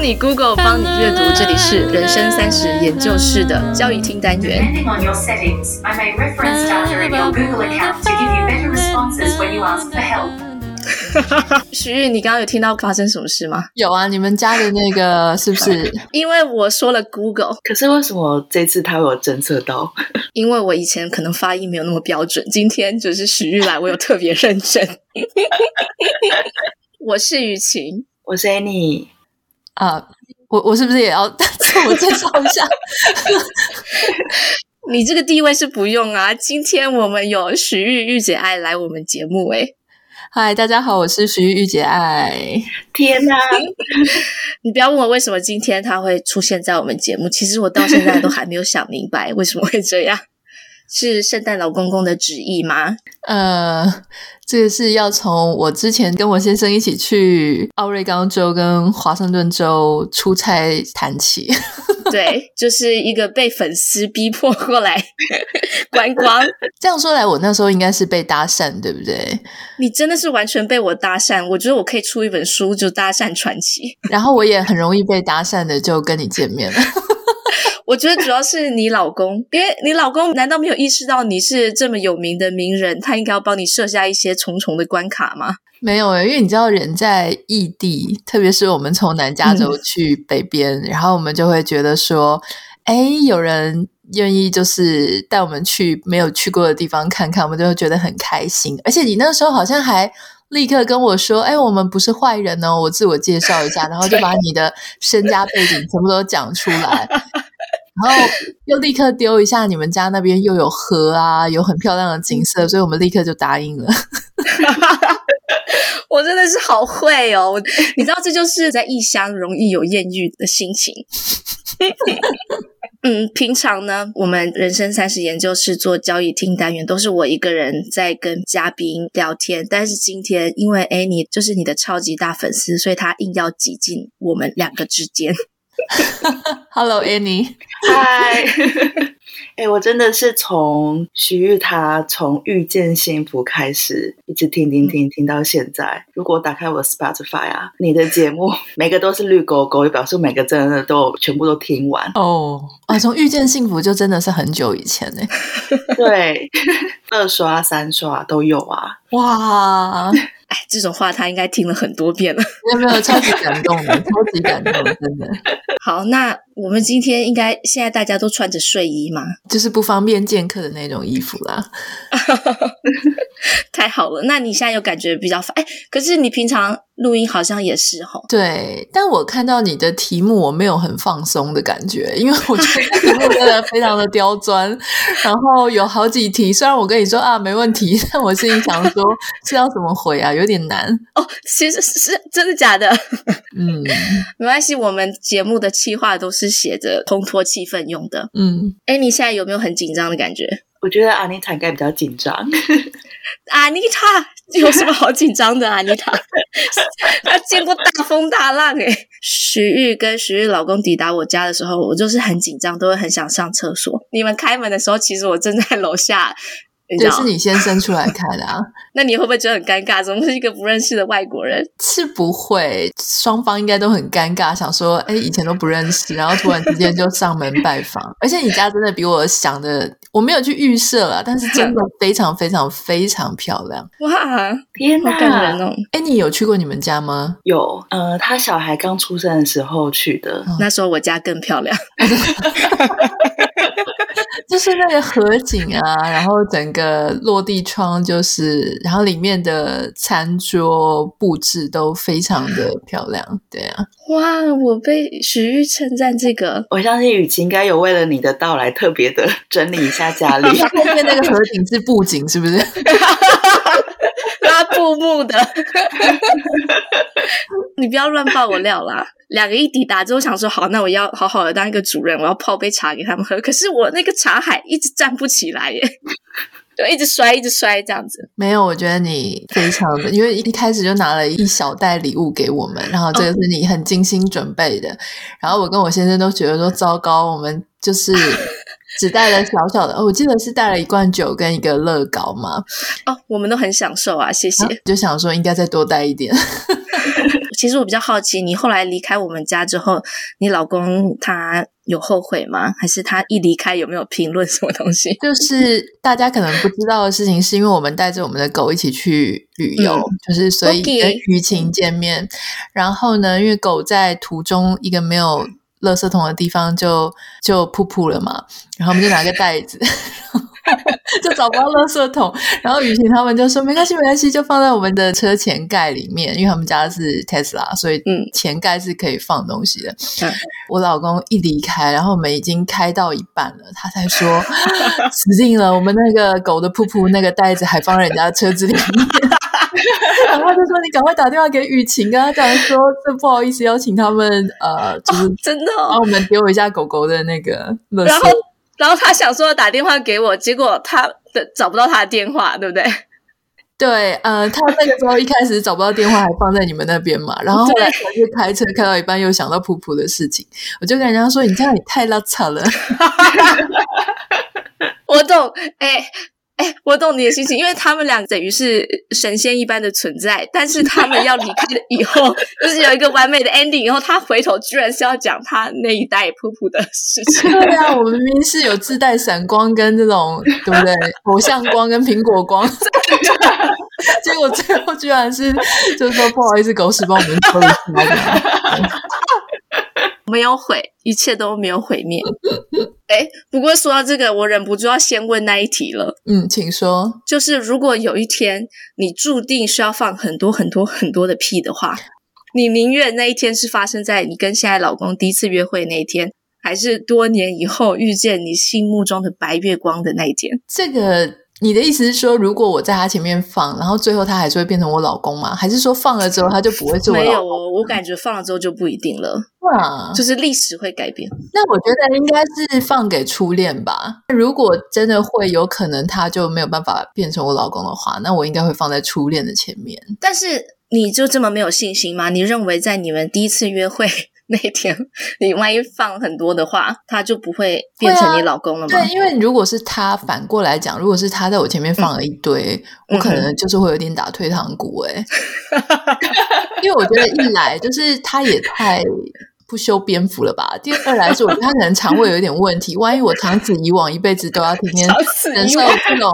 帮你 Google，帮你阅读，这里是人生三十研究室的教育厅单元。徐玉，你刚刚有听到发生什么事吗？有啊，你们家的那个是不是？因为我说了 Google，可是为什么这次他有侦测到？因为我以前可能发音没有那么标准，今天就是徐玉来，我有特别认真。我是雨晴，我是 Annie 啊，我我是不是也要 自我介绍一下？你这个地位是不用啊。今天我们有徐玉玉姐爱来我们节目，诶嗨，大家好，我是徐玉玉姐爱。天哪，你不要问我为什么今天她会出现在我们节目，其实我到现在都还没有想明白为什么会这样。是圣诞老公公的旨意吗？呃，这个是要从我之前跟我先生一起去奥瑞冈州跟华盛顿州出差谈起。对，就是一个被粉丝逼迫过来观光。这样说来，我那时候应该是被搭讪，对不对？你真的是完全被我搭讪。我觉得我可以出一本书，就《搭讪传奇》。然后我也很容易被搭讪的，就跟你见面了。我觉得主要是你老公，因为你老公难道没有意识到你是这么有名的名人，他应该要帮你设下一些重重的关卡吗？没有诶，因为你知道人在异地，特别是我们从南加州去北边，嗯、然后我们就会觉得说，哎，有人愿意就是带我们去没有去过的地方看看，我们就会觉得很开心。而且你那时候好像还立刻跟我说，哎，我们不是坏人哦，我自我介绍一下，然后就把你的身家背景全部都讲出来。然后又立刻丢一下，你们家那边又有河啊，有很漂亮的景色，所以我们立刻就答应了。我真的是好会哦！你知道，这就是在异乡容易有艳遇的心情。嗯，平常呢，我们人生三十研究室做交易厅单元，都是我一个人在跟嘉宾聊天。但是今天，因为艾妮就是你的超级大粉丝，所以他硬要挤进我们两个之间。Hello Annie，嗨！哎，我真的是从徐玉他从遇见幸福开始，一直听听听听到现在。如果打开我的 Spotify 啊，你的节目每个都是绿勾勾，也表示每个真的都全部都听完哦。啊，从遇见幸福就真的是很久以前呢。对，二刷三刷都有啊。哇！哎，这种话他应该听了很多遍了。没有没有，超级感动的，超级感动，真的。好，那我们今天应该现在大家都穿着睡衣吗？就是不方便见客的那种衣服啦。太好了，那你现在有感觉比较哎，可是你平常录音好像也是吼。对，但我看到你的题目，我没有很放松的感觉，因为我觉得题目真的非常的刁钻，然后有好几题，虽然我跟你说啊没问题，但我心里想说是要怎么回啊，有点难哦。其实是真的假的？嗯，没关系，我们节目的企划都是写着烘托气氛用的。嗯，哎，你现在有没有很紧张的感觉？我觉得阿妮塔应该比较紧张。阿妮塔有什么好紧张的？阿妮塔，她见过大风大浪诶。徐玉跟徐玉老公抵达我家的时候，我就是很紧张，都会很想上厕所。你们开门的时候，其实我正在楼下。这是你先生出来开的啊？那你会不会觉得很尴尬？怎么是一个不认识的外国人？是不会，双方应该都很尴尬，想说，哎，以前都不认识，然后突然之间就上门拜访。而且你家真的比我想的，我没有去预设了，但是真的非常非常非常漂亮。哇，天哪，好感人哦！哎，你有去过你们家吗？有，呃，他小孩刚出生的时候去的，那时候我家更漂亮。就是那个河景啊，然后整个落地窗，就是，然后里面的餐桌布置都非常的 漂亮，对啊。哇，我被徐玉称赞这个，我相信雨晴应该有为了你的到来特别的 整理一下家里。后面那个河景是布景，是不是？拉布幕的。你不要乱爆我料啦！两个一抵达之后，想说好，那我要好好的当一个主人，我要泡杯茶给他们喝。可是我那个茶海一直站不起来耶，就一直摔，一直摔这样子。没有，我觉得你非常的，因为一开始就拿了一小袋礼物给我们，然后这个是你很精心准备的。然后我跟我先生都觉得说糟糕，我们就是 只带了小小的，哦，我记得是带了一罐酒跟一个乐高嘛。哦，我们都很享受啊，谢谢。啊、就想说应该再多带一点。其实我比较好奇，你后来离开我们家之后，你老公他有后悔吗？还是他一离开有没有评论什么东西？就是大家可能不知道的事情，是因为我们带着我们的狗一起去旅游，嗯、就是所以跟雨晴见面。然后呢，因为狗在途中一个没有垃圾桶的地方就就噗噗了嘛，然后我们就拿个袋子。就找不到垃圾桶，然后雨晴他们就说没关系，没关系，就放在我们的车前盖里面，因为他们家是 Tesla，所以嗯，前盖是可以放东西的。嗯、我老公一离开，然后我们已经开到一半了，他才说 死定了，我们那个狗的噗噗那个袋子还放在人家车子里面，然后就说你赶快打电话给雨晴，跟他讲说这不好意思邀请他们，呃，就是、哦、真的、哦，帮我们丢一下狗狗的那个垃圾。然后他想说打电话给我，结果他的找不到他的电话，对不对？对，呃，他那个时候一开始找不到电话，还放在你们那边嘛。然后后来我就开车开到一半，又想到噗噗的事情，我就跟人家说：“你这样也太拉扯了。”我懂，哎。哎，我懂你的心情，因为他们俩等于是神仙一般的存在，但是他们要离开了以后，就是有一个完美的 ending。以后他回头居然是要讲他那一代噗噗的事情。对啊，我们明明是有自带闪光跟这种，对不对？偶像光跟苹果光，结果最后居然是就是说不好意思，狗屎帮我们抽了。没有毁，一切都没有毁灭。哎，不过说到这个，我忍不住要先问那一题了。嗯，请说。就是如果有一天你注定需要放很多很多很多的屁的话，你宁愿那一天是发生在你跟现在老公第一次约会那一天，还是多年以后遇见你心目中的白月光的那一天？这个。你的意思是说，如果我在他前面放，然后最后他还是会变成我老公吗？还是说放了之后他就不会做？没有哦，我感觉放了之后就不一定了。哇，就是历史会改变。那我觉得应该是放给初恋吧。如果真的会有可能他就没有办法变成我老公的话，那我应该会放在初恋的前面。但是你就这么没有信心吗？你认为在你们第一次约会？那天你万一放很多的话，他就不会变成你老公了吗？对，因为如果是他反过来讲，如果是他在我前面放了一堆，嗯、我可能就是会有点打退堂鼓哎。因为我觉得一来就是他也太不修边幅了吧，第二来是我觉得他可能肠胃有点问题。万一我长此以往一辈子都要天天忍受这种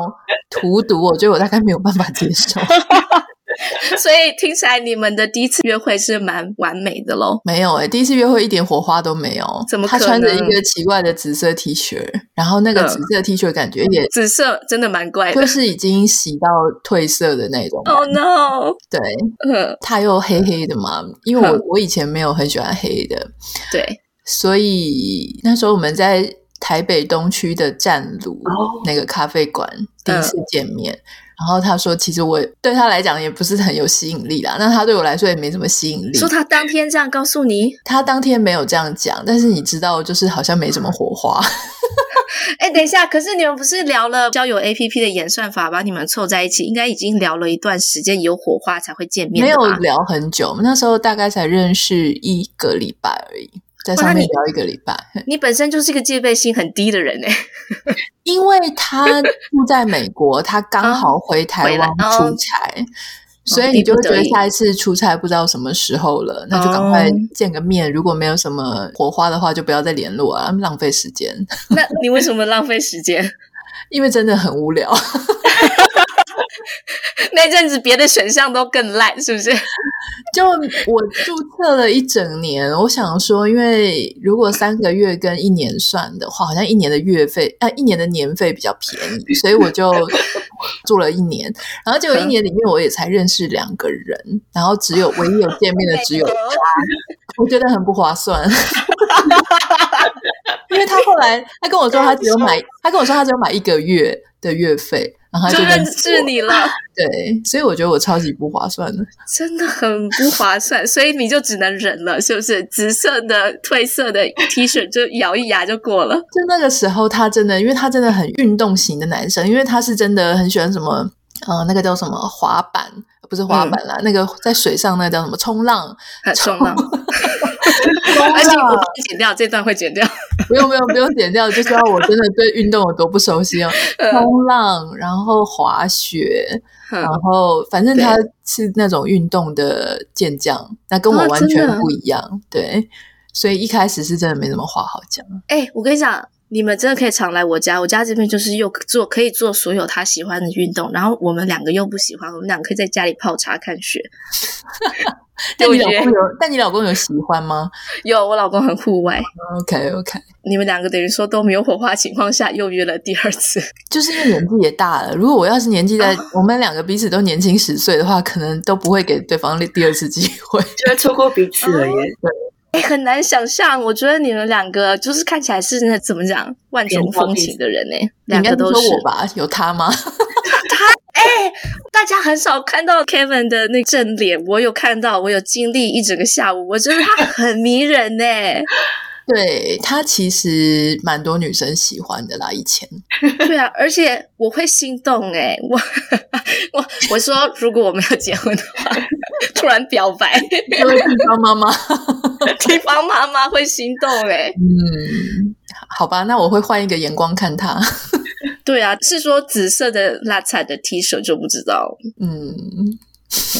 荼毒，我觉得我大概没有办法接受。所以听起来你们的第一次约会是蛮完美的喽？没有哎、欸、第一次约会一点火花都没有。怎么可能？他穿着一个奇怪的紫色 T 恤，然后那个紫色 T 恤感觉也紫色真的蛮怪的，就是已经洗到褪色的那种。Oh no！对，嗯，他又黑黑的嘛，因为我我以前没有很喜欢黑的，对，所以那时候我们在台北东区的湛卢那个咖啡馆第一次见面。嗯然后他说：“其实我对他来讲也不是很有吸引力啦，那他对我来说也没什么吸引力。”说他当天这样告诉你，他当天没有这样讲，但是你知道，就是好像没什么火花。哎，等一下，可是你们不是聊了交友 APP 的演算法把你们凑在一起，应该已经聊了一段时间，有火花才会见面。没有聊很久，那时候大概才认识一个礼拜而已。在上面聊一个礼拜，你，本身就是一个戒备心很低的人呢，因为他住在美国，他刚好回台湾出差，哦、所以你就会觉得下一次出差不知道什么时候了，哦、那就赶快见个面。如果没有什么火花的话，就不要再联络啊，浪费时间。那你为什么浪费时间？因为真的很无聊。那阵子别的选项都更烂，是不是？就我注册了一整年，我想说，因为如果三个月跟一年算的话，好像一年的月费啊，一年的年费比较便宜，所以我就做了一年。然后结果一年里面，我也才认识两个人，然后只有唯一有见面的只有他，我觉得很不划算。因为他后来他跟我说，他只有买，他跟我说他只有买一个月的月费。然后他就认识你了，对，所以我觉得我超级不划算的，真的很不划算，所以你就只能忍了，是不是？紫色的褪色的 T 恤就咬一牙就过了。就那个时候，他真的，因为他真的很运动型的男生，因为他是真的很喜欢什么，呃，那个叫什么滑板，不是滑板啦，嗯、那个在水上那个叫什么冲浪，冲浪。而且我会剪掉这段，会剪掉。不用不用不用剪掉，就知道我真的对运动有多不熟悉哦。冲浪，然后滑雪，然后反正他是那种运动的健将，那跟我完全不一样。对，所以一开始是真的没什么话好讲。哎，我跟你讲。你们真的可以常来我家，我家这边就是又做可以做所有他喜欢的运动，然后我们两个又不喜欢，我们两个可以在家里泡茶看雪。但你老公有？但你老公有喜欢吗？有，我老公很户外。OK OK，你们两个等于说都没有火花情况下又约了第二次，就是因为年纪也大了。如果我要是年纪在、哦、我们两个彼此都年轻十岁的话，可能都不会给对方第二次机会，就会错过彼此了耶。对。欸、很难想象，我觉得你们两个就是看起来是那怎么讲万种风情的人呢？两个都是我吧？有他吗？他哎、欸，大家很少看到 Kevin 的那正脸，我有看到，我有经历一整个下午，我觉得他很迷人呢。对，他其实蛮多女生喜欢的啦，以前。对啊，而且我会心动哎，我我我说如果我们要结婚的话，突然表白，因为地方妈妈，地方妈妈会心动哎。嗯，好吧，那我会换一个眼光看他。对啊，是说紫色的拉彩的 T 恤就不知道。嗯，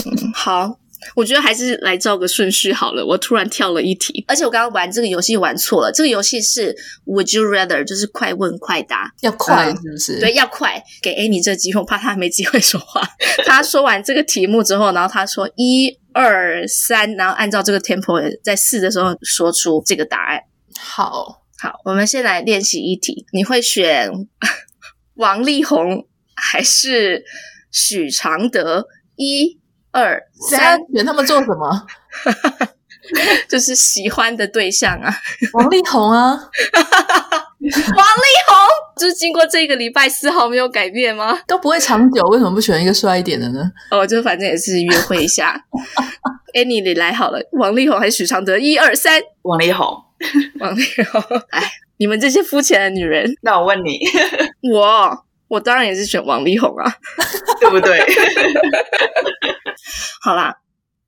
嗯好。我觉得还是来照个顺序好了。我突然跳了一题，而且我刚刚玩这个游戏玩错了。这个游戏是 Would you rather，就是快问快答，要快是不是？对，要快。给 Annie 这个机会，我怕他没机会说话。他说完这个题目之后，然后他说一二三，然后按照这个 tempo 在四的时候说出这个答案。好，好，我们先来练习一题。你会选 王力宏还是许常德？一。二三，选他们做什么？就是喜欢的对象啊，王力宏啊，王 力宏，就是经过这个礼拜丝毫没有改变吗？都不会长久，为什么不选一个帅一点的呢？哦，就反正也是约会一下。哎，你你来好了，王力宏还是许常德？一二三，王力宏，王力宏。哎，你们这些肤浅的女人，那我问你，我我当然也是选王力宏啊，对不对？好啦，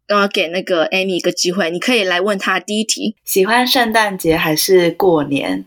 我要给那个 Annie 一个机会，你可以来问他第一题：喜欢圣诞节还是过年？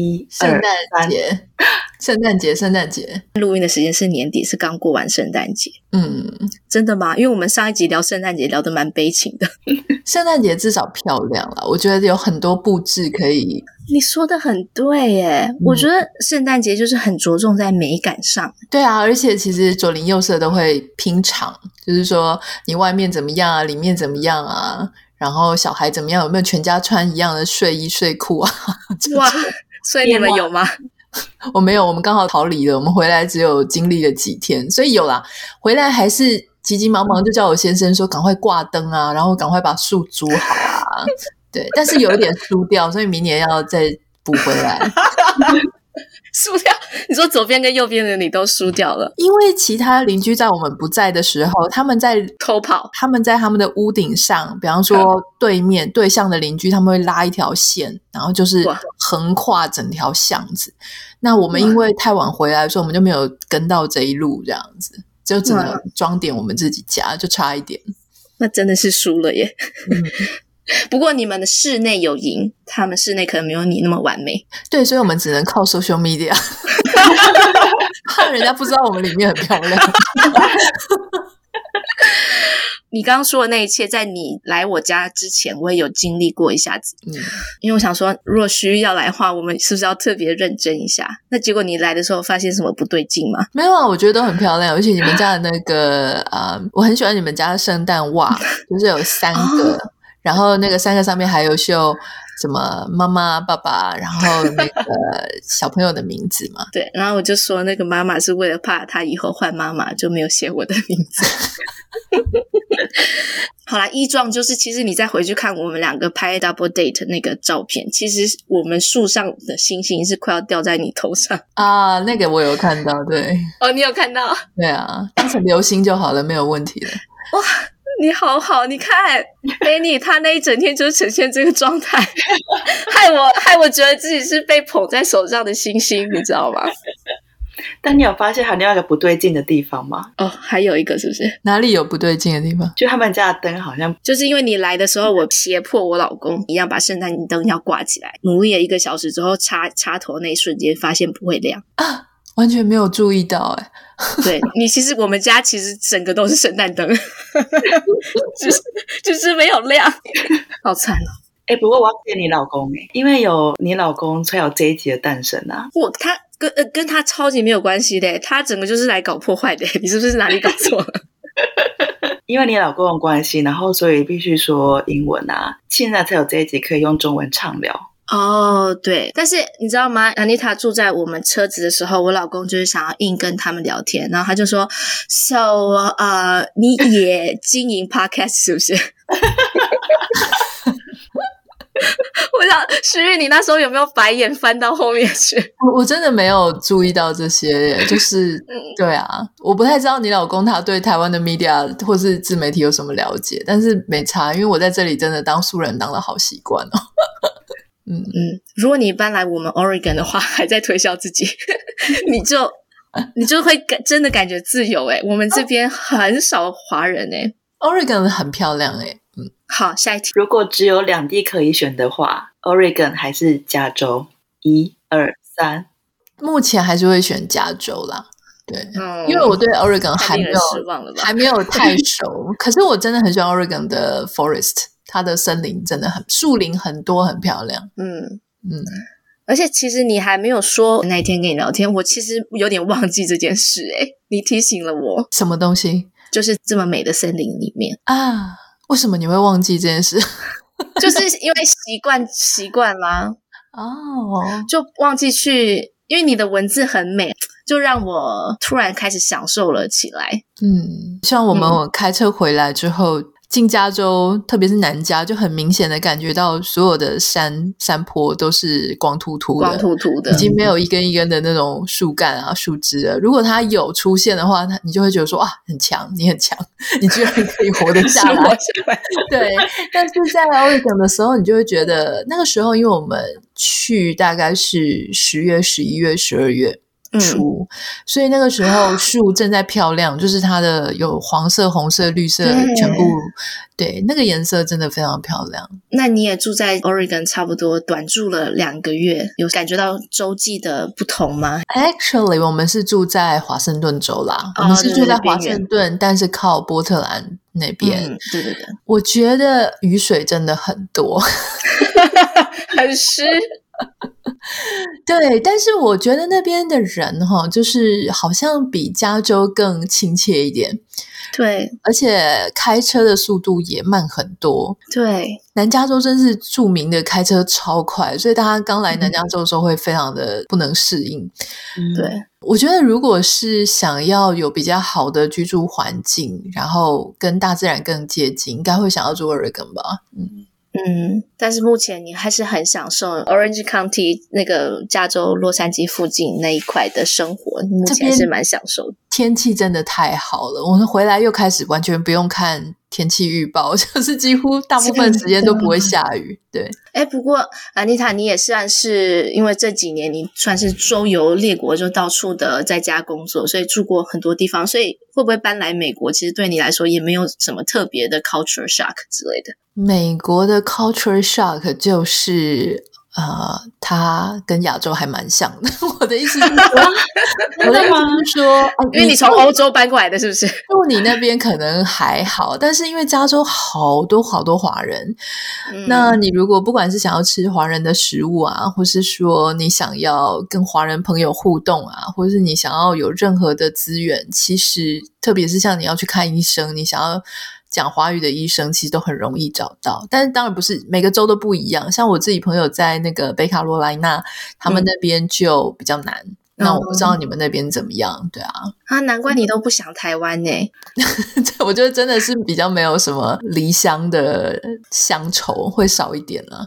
一、圣诞节，圣诞节，圣诞节。录音的时间是年底，是刚过完圣诞节。嗯，真的吗？因为我们上一集聊圣诞节聊得蛮悲情的。圣诞节至少漂亮了，我觉得有很多布置可以。你说的很对耶，嗯、我觉得圣诞节就是很着重在美感上。对啊，而且其实左邻右舍都会拼场，就是说你外面怎么样啊，里面怎么样啊，然后小孩怎么样，有没有全家穿一样的睡衣睡裤啊？哇！所以你们有吗？我没有，我们刚好逃离了。我们回来只有经历了几天，所以有啦。回来还是急急忙忙就叫我先生说赶快挂灯啊，然后赶快把树租好啊。对，但是有一点输掉，所以明年要再补回来。输掉？你说左边跟右边的你都输掉了？因为其他邻居在我们不在的时候，他们在偷跑，他们在他们的屋顶上，比方说对面、嗯、对向的邻居，他们会拉一条线，然后就是横跨整条巷子。那我们因为太晚回来，所以我们就没有跟到这一路，这样子就只能装点我们自己家，就差一点。那真的是输了耶。嗯 不过你们的室内有赢，他们室内可能没有你那么完美。对，所以我们只能靠 social media，怕人家不知道我们里面很漂亮。你刚刚说的那一切，在你来我家之前，我也有经历过一下子。嗯，因为我想说，如果徐要来的话，我们是不是要特别认真一下？那结果你来的时候，发现什么不对劲吗？没有啊，我觉得都很漂亮，而且你们家的那个啊、呃，我很喜欢你们家的圣诞袜，就是有三个。哦然后那个三个上面还有绣什么妈妈、爸爸，然后那个 小朋友的名字嘛。对，然后我就说那个妈妈是为了怕他以后换妈妈，就没有写我的名字。好啦，异状就是，其实你再回去看我们两个拍 double date 那个照片，其实我们树上的星星是快要掉在你头上啊。那个我有看到，对。哦，你有看到？对啊，当成流星就好了，没有问题的。哇！你好好，你看，Annie 他那一整天就是呈现这个状态，害我害我觉得自己是被捧在手上的星星，你知道吗？但你有发现还有另外一个不对劲的地方吗？哦，还有一个是不是？哪里有不对劲的地方？就他们家的灯好像就是因为你来的时候，我胁迫我老公一样把圣诞灯要挂起来，努力了一个小时之后插插头那一瞬间发现不会亮啊，完全没有注意到哎。对你，其实我们家其实整个都是圣诞灯，就是就是没有亮，好惨哦。哎，不过我要谢你老公哎，因为有你老公才有这一集的诞生啊。我他跟呃跟他超级没有关系的，他整个就是来搞破坏的。你是不是哪里搞错了？因为你老公的关系，然后所以必须说英文啊，现在才有这一集可以用中文畅聊。哦，对，但是你知道吗？Anita 住在我们车子的时候，我老公就是想要硬跟他们聊天，然后他就说：“So，呃，你也经营 Podcast 是不是？” 我想，徐玉，你那时候有没有白眼翻到后面去？我我真的没有注意到这些，就是对啊，我不太知道你老公他对台湾的 media 或是自媒体有什么了解，但是没差，因为我在这里真的当素人当的好习惯哦。嗯嗯，如果你搬来我们 Oregon 的话，还在推销自己，你就你就会感真的感觉自由诶。我们这边很少华人诶。Oregon 很漂亮诶。嗯，好，下一题。如果只有两地可以选的话，Oregon 还是加州？一二三，目前还是会选加州啦。对，嗯，因为我对 Oregon 还没有失望了吧，还没有太熟。可是我真的很喜欢 Oregon 的 Forest。它的森林真的很，树林很多，很漂亮。嗯嗯，而且其实你还没有说那一天跟你聊天，我其实有点忘记这件事。诶，你提醒了我，什么东西？就是这么美的森林里面啊？为什么你会忘记这件事？就是因为习惯习惯啦。哦，就忘记去，因为你的文字很美，就让我突然开始享受了起来。嗯，像我们开车回来之后。嗯进加州，特别是南加，就很明显的感觉到所有的山山坡都是光秃秃的，光秃秃的，已经没有一根一根的那种树干啊、树枝了。如果它有出现的话，它你就会觉得说啊，很强，你很强，你居然可以活得下来。对，但是在 Oregon 的时候，你就会觉得那个时候，因为我们去大概是十月、十一月、十二月。树、嗯，所以那个时候树正在漂亮，就是它的有黄色、红色、绿色，全部对那个颜色真的非常漂亮。那你也住在 Oregon，差不多短住了两个月，有感觉到州际的不同吗？Actually，我们是住在华盛顿州啦，哦、我们是住在华盛顿，但是靠波特兰那边。嗯、对对对，我觉得雨水真的很多，很湿。对，但是我觉得那边的人哈，就是好像比加州更亲切一点。对，而且开车的速度也慢很多。对，南加州真是著名的开车超快，所以大家刚来南加州的时候会非常的不能适应。嗯、对，我觉得如果是想要有比较好的居住环境，然后跟大自然更接近，应该会想要住 Oregon 吧。嗯。嗯，但是目前你还是很享受 Orange County 那个加州洛杉矶附近那一块的生活，目前是蛮享受的。天气真的太好了，我们回来又开始完全不用看天气预报，就是几乎大部分时间都不会下雨。对，哎，不过 Anita，你也算是因为这几年你算是周游列国，就到处的在家工作，所以住过很多地方，所以会不会搬来美国？其实对你来说也没有什么特别的 culture shock 之类的。美国的 culture shock 就是。呃，它跟亚洲还蛮像的。我的意思是说，我的意思是说，因为你从欧洲搬过来的，是不是？就你那边可能还好，但是因为加州好多好多华人，嗯，那你如果不管是想要吃华人的食物啊，或是说你想要跟华人朋友互动啊，或是你想要有任何的资源，其实特别是像你要去看医生，你想要。讲华语的医生其实都很容易找到，但是当然不是每个州都不一样。像我自己朋友在那个北卡罗来纳，他们那边就比较难。嗯、那我不知道你们那边怎么样？对啊，啊，难怪你都不想台湾呢。我觉得真的是比较没有什么离乡的乡愁，会少一点了、啊。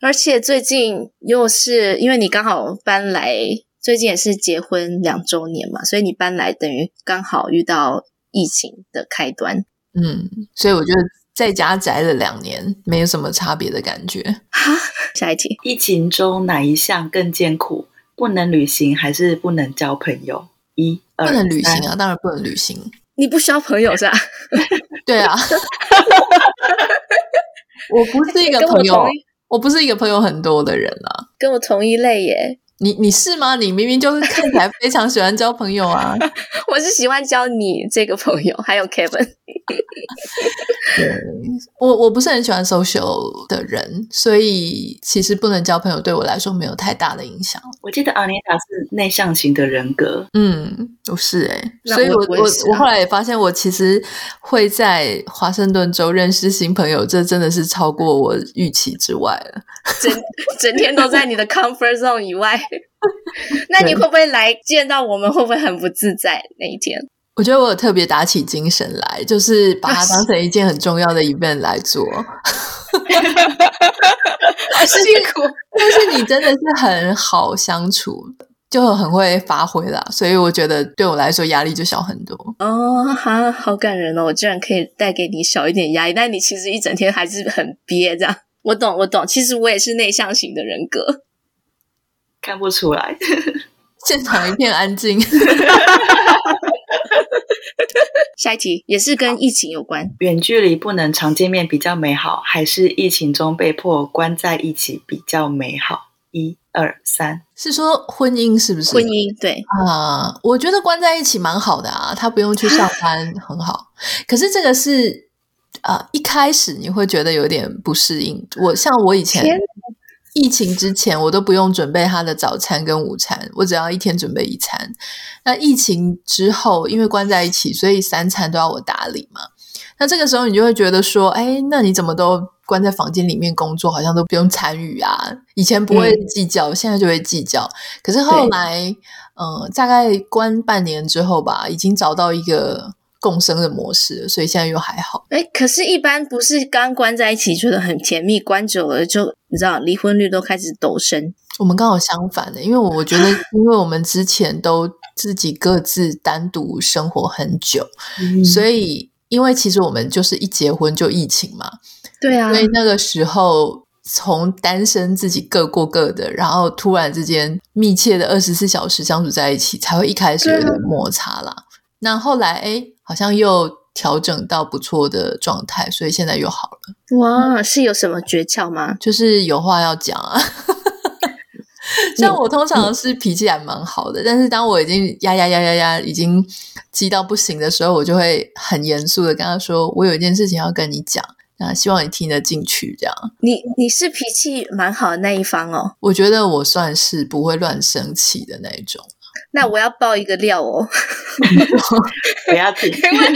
而且最近又是因为你刚好搬来，最近也是结婚两周年嘛，所以你搬来等于刚好遇到疫情的开端。嗯，所以我觉得在家宅了两年，没有什么差别的感觉。哈，下一题，疫情中哪一项更艰苦？不能旅行还是不能交朋友？一二不能旅行啊，三当然不能旅行。你不需要朋友是吧？对啊，我不是一个朋友我不是一个朋友很多的人啊。跟我同一类耶。你你是吗？你明明就是看起来非常喜欢交朋友啊。我是喜欢交你这个朋友，还有 Kevin。对，我我不是很喜欢 social 的人，所以其实不能交朋友对我来说没有太大的影响。我记得 Anita 是内向型的人格，嗯，不是诶、欸、所以我我我后来也发现，我其实会在华盛顿州认识新朋友，这真的是超过我预期之外了。整整天都在你的 comfort zone 以外，那你会不会来见到我们？会不会很不自在那一天？我觉得我有特别打起精神来，就是把它 当成一件很重要的 event 来做。好辛苦。但是你真的是很好相处，就很会发挥啦，所以我觉得对我来说压力就小很多。哦，哈，好感人哦！我居然可以带给你小一点压力，但你其实一整天还是很憋这样。我懂，我懂。其实我也是内向型的人格，看不出来。现场一片安静。下一题也是跟疫情有关。远距离不能常见面比较美好，还是疫情中被迫关在一起比较美好？一二三，是说婚姻是不是？婚姻对啊、呃，我觉得关在一起蛮好的啊，他不用去上班，很好。可是这个是啊、呃，一开始你会觉得有点不适应。我像我以前疫情之前，我都不用准备他的早餐跟午餐，我只要一天准备一餐。那疫情之后，因为关在一起，所以三餐都要我打理嘛。那这个时候你就会觉得说，哎，那你怎么都关在房间里面工作，好像都不用参与啊？以前不会计较，嗯、现在就会计较。可是后来，嗯、呃，大概关半年之后吧，已经找到一个共生的模式，所以现在又还好。哎，可是，一般不是刚关在一起觉得很甜蜜，关久了就你知道，离婚率都开始陡升。我们刚好相反的，因为我觉得，因为我们之前都自己各自单独生活很久，嗯、所以因为其实我们就是一结婚就疫情嘛，对啊，所以那个时候从单身自己各过各的，然后突然之间密切的二十四小时相处在一起，才会一开始有点摩擦啦。那后来哎，好像又调整到不错的状态，所以现在又好了。哇，是有什么诀窍吗？就是有话要讲啊。像我通常是脾气还蛮好的，嗯、但是当我已经压压压压压已经激到不行的时候，我就会很严肃的跟他说：“我有一件事情要跟你讲，那希望你听得进去。”这样，你你是脾气蛮好的那一方哦。我觉得我算是不会乱生气的那一种。那我要爆一个料哦，不要紧，因为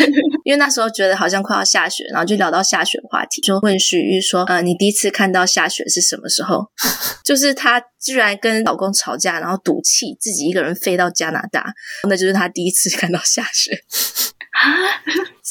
因为那时候觉得好像快要下雪，然后就聊到下雪话题，就问许玉说：“呃，你第一次看到下雪是什么时候？” 就是她居然跟老公吵架，然后赌气自己一个人飞到加拿大，那就是她第一次看到下雪啊！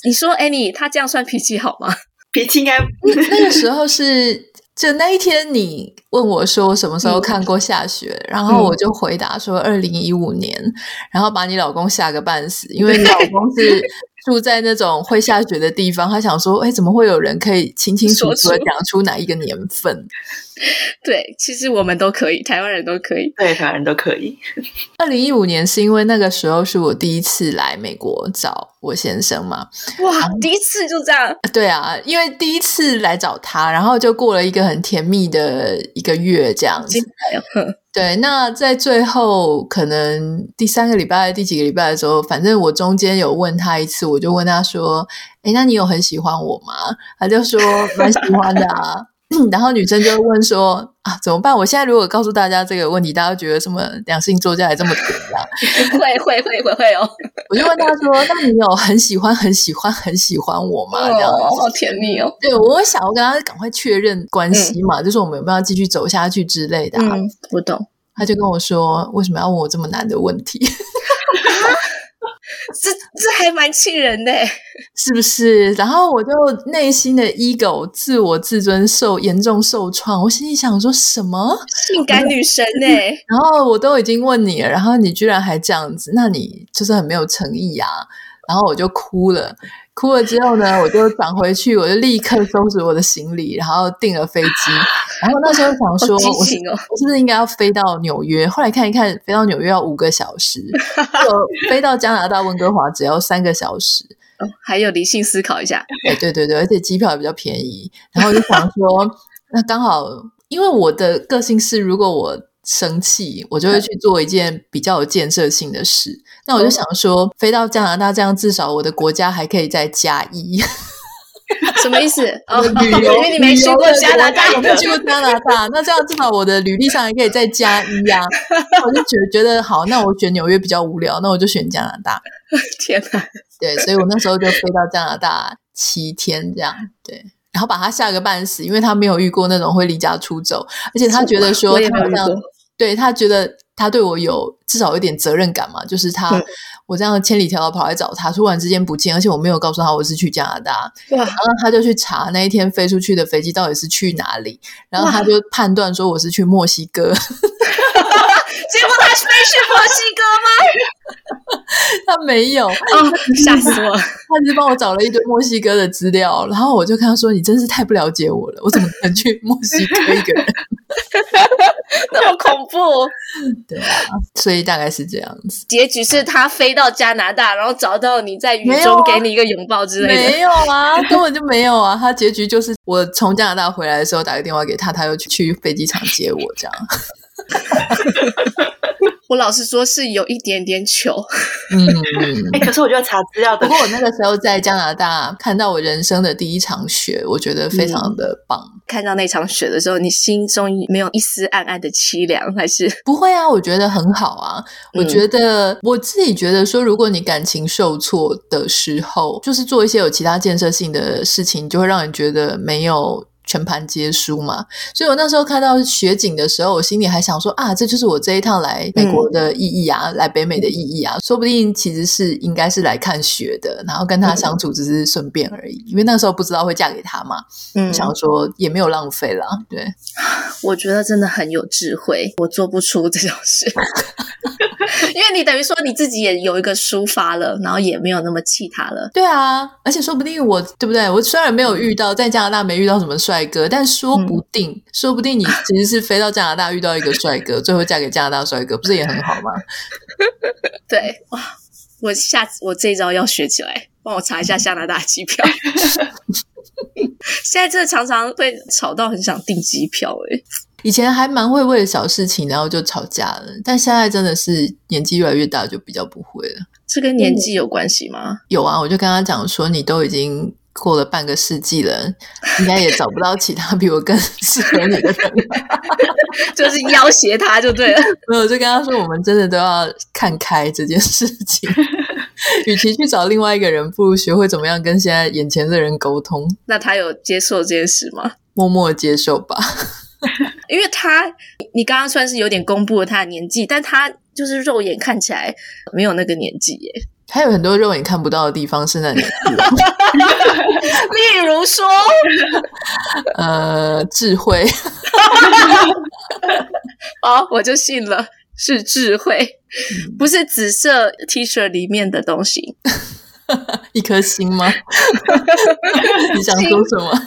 你说，Annie，她这样算脾气好吗？脾气应该那个时候是。就那一天，你问我说什么时候看过下雪，嗯、然后我就回答说二零一五年，嗯、然后把你老公吓个半死，因为你老公是住在那种会下雪的地方，他想说，哎，怎么会有人可以清清楚楚的讲出哪一个年份？对，其实我们都可以，台湾人都可以，对，台湾人都可以。二零一五年是因为那个时候是我第一次来美国找我先生嘛？哇，第一次就这样？对啊，因为第一次来找他，然后就过了一个很甜蜜的一个月这样子。对，那在最后可能第三个礼拜、第几个礼拜的时候，反正我中间有问他一次，我就问他说：“哎，那你有很喜欢我吗？”他就说：“蛮喜欢的啊。” 然后女生就问说：“啊，怎么办？我现在如果告诉大家这个问题，大家觉得什么两性作家还这么甜啊？”会会会会会哦！我就问他说：“那你有很喜欢、很喜欢、很喜欢我吗？”这样哦，好甜蜜哦！对，我想我跟他赶快确认关系嘛，嗯、就是我们有没有继续走下去之类的、啊。嗯，我懂。他就跟我说：“为什么要问我这么难的问题？” 这这还蛮气人的，是不是？然后我就内心的 ego 自我自尊受严重受创，我心里想说什么性感女神呢？然后我都已经问你了，然后你居然还这样子，那你就是很没有诚意啊！然后我就哭了，哭了之后呢，我就转回去，我就立刻收拾我的行李，然后订了飞机，然后那时候想说，好我我是不是应该要飞到纽约？后来看一看，飞到纽约要五个小时，我飞到加拿大温哥华只要三个小时。哦还有理性思考一下，对对对对，而且机票也比较便宜。然后我就想说，那刚好，因为我的个性是，如果我生气，我就会去做一件比较有建设性的事。那我就想说，飞到加拿大，这样至少我的国家还可以再加一。什么意思？哦，旅游因为你没去过加拿大，我没有去过加拿大，那这样至少我的履历上还可以再加一呀、啊。我就觉得觉得好，那我选纽约比较无聊，那我就选加拿大。天哪！对，所以我那时候就飞到加拿大七天这样，对，然后把他吓个半死，因为他没有遇过那种会离家出走，而且他觉得说他好像，对他觉得他对我有至少有点责任感嘛，就是他。嗯我这样千里迢迢跑来找他，突然之间不见，而且我没有告诉他我是去加拿大，哇然后他就去查那一天飞出去的飞机到底是去哪里，然后他就判断说我是去墨西哥，哇结果他是飞去墨西哥吗？他没有，哦，吓死我！他只是帮我找了一堆墨西哥的资料，然后我就跟他说：“你真是太不了解我了，我怎么可能去墨西哥一个人？” 那么恐怖，对啊，所以大概是这样子。结局是他飞到加拿大，然后找到你在雨中给你一个拥抱之类的。没有啊，根本就没有啊。他结局就是我从加拿大回来的时候打个电话给他，他又去去飞机场接我，这样。我老实说，是有一点点糗。嗯，哎、欸，可是我就要查资料的，不过我那个时候在加拿大看到我人生的第一场雪，我觉得非常的棒。嗯、看到那场雪的时候，你心中没有一丝暗暗的凄凉，还是不会啊？我觉得很好啊。我觉得、嗯、我自己觉得说，如果你感情受挫的时候，就是做一些有其他建设性的事情，就会让你觉得没有。全盘皆输嘛，所以我那时候看到雪景的时候，我心里还想说啊，这就是我这一趟来美国的意义啊，嗯、来北美的意义啊，说不定其实是应该是来看雪的，然后跟他相处只是顺便而已，因为那时候不知道会嫁给他嘛，嗯，想说也没有浪费啦，对，我觉得真的很有智慧，我做不出这种事，因为你等于说你自己也有一个抒发了，然后也没有那么气他了，对啊，而且说不定我对不对？我虽然没有遇到在加拿大没遇到什么帅。帅哥，但说不定，嗯、说不定你其实是飞到加拿大遇到一个帅哥，最后嫁给加拿大帅哥，不是也很好吗？对，哇！我下次我这一招要学起来，帮我查一下加拿大机票。现在真的常常会吵到很想订机票，诶以前还蛮会为了小事情然后就吵架了，但现在真的是年纪越来越大，就比较不会了。这跟年纪有关系吗？有啊，我就跟他讲说，你都已经。过了半个世纪了，应该也找不到其他比我更适合你的人了，就是要挟他就对了。没有，就跟他说，我们真的都要看开这件事情。与其去找另外一个人，不如学会怎么样跟现在眼前的人沟通。那他有接受这件事吗？默默接受吧，因为他，你刚刚算是有点公布了他的年纪，但他就是肉眼看起来没有那个年纪耶。他有很多肉眼看不到的地方是那里，例如说，呃，智慧，好，我就信了，是智慧，不是紫色 T 恤里面的东西，一颗心吗？你想说什么？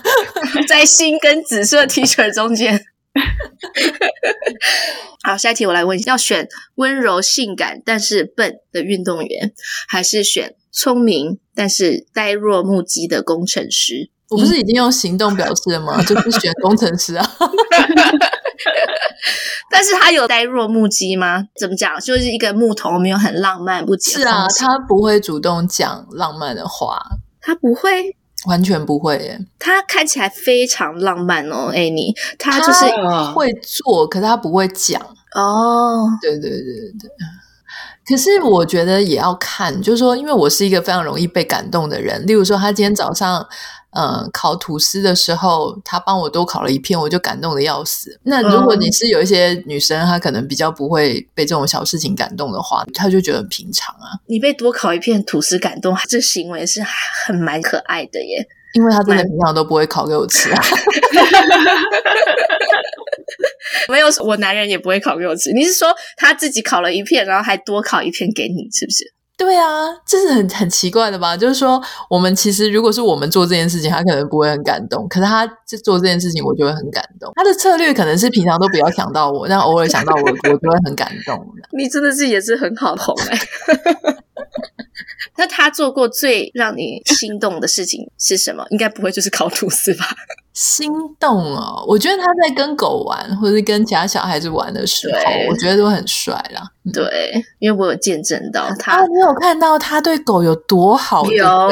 在心跟紫色 T 恤中间。好，下一题我来问要选温柔性感但是笨的运动员，还是选聪明但是呆若木鸡的工程师？我不是已经用行动表示了吗？就是选工程师啊。但是他有呆若木鸡吗？怎么讲？就是一个木头，没有很浪漫，不是啊，他不会主动讲浪漫的话，他不会。完全不会耶，他看起来非常浪漫哦，Annie，他就是会做，可是他不会讲。哦。对对对对，可是我觉得也要看，就是说，因为我是一个非常容易被感动的人。例如说，他今天早上。嗯，烤吐司的时候，他帮我多烤了一片，我就感动的要死。那如果你是有一些女生，她可能比较不会被这种小事情感动的话，她就觉得很平常啊。你被多烤一片吐司感动，这行为是很蛮可爱的耶。因为他真的平常都不会烤给我吃啊。没有，我男人也不会烤给我吃。你是说他自己烤了一片，然后还多烤一片给你，是不是？对啊，这是很很奇怪的吧？就是说，我们其实如果是我们做这件事情，他可能不会很感动，可是他做这件事情，我就会很感动。他的策略可能是平常都不要想到我，但偶尔想到我，我就会很感动。你真的是也是很好哄哎。那他做过最让你心动的事情是什么？应该不会就是烤吐司吧？心动哦，我觉得他在跟狗玩，或者是跟其他小孩子玩的时候，我觉得都很帅啦。对，因为我有见证到他，你有看到他对狗有多好？有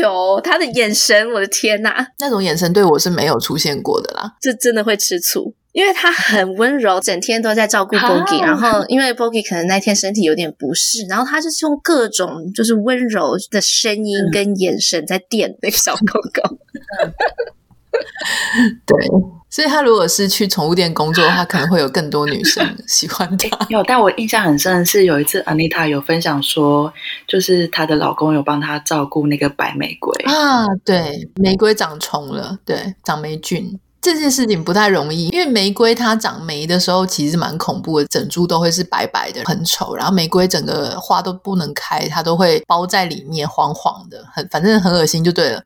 有，他的眼神，我的天哪，那种眼神对我是没有出现过的啦。这真的会吃醋。因为他很温柔，整天都在照顾 Bogi，然后因为 Bogi 可能那天身体有点不适，然后他就是用各种就是温柔的声音跟眼神在电那个小狗狗。对，所以他如果是去宠物店工作的话，可能会有更多女生 喜欢他。有，但我印象很深的是有一次 Anita 有分享说，就是她的老公有帮她照顾那个白玫瑰啊，对，玫瑰长虫了，对，长霉菌。这件事情不太容易，因为玫瑰它长霉的时候其实蛮恐怖的，整株都会是白白的，很丑。然后玫瑰整个花都不能开，它都会包在里面，黄黄的，很反正很恶心就对了。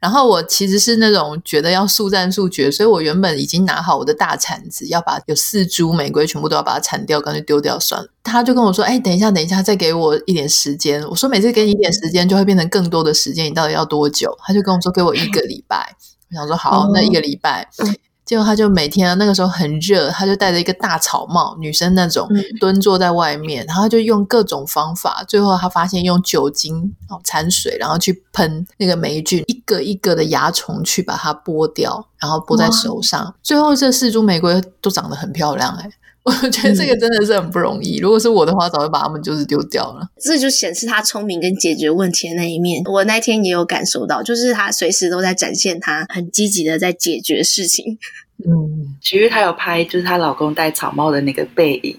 然后我其实是那种觉得要速战速决，所以我原本已经拿好我的大铲子，要把有四株玫瑰全部都要把它铲掉，干脆丢掉算了。他就跟我说：“哎，等一下，等一下，再给我一点时间。”我说：“每次给你一点时间，就会变成更多的时间，你到底要多久？”他就跟我说：“给我一个礼拜。”我想说好，那一个礼拜，嗯、结果他就每天那个时候很热，他就戴着一个大草帽，女生那种蹲坐在外面，然后就用各种方法，最后他发现用酒精哦掺水，然后去喷那个霉菌，一个一个的蚜虫去把它剥掉，然后剥在手上，最后这四株玫瑰都长得很漂亮哎。我觉得这个真的是很不容易。嗯、如果是我的话，早就把他们就是丢掉了。这就显示他聪明跟解决问题的那一面。我那天也有感受到，就是他随时都在展现他很积极的在解决事情。嗯，徐玉她有拍，就是她老公戴草帽的那个背影。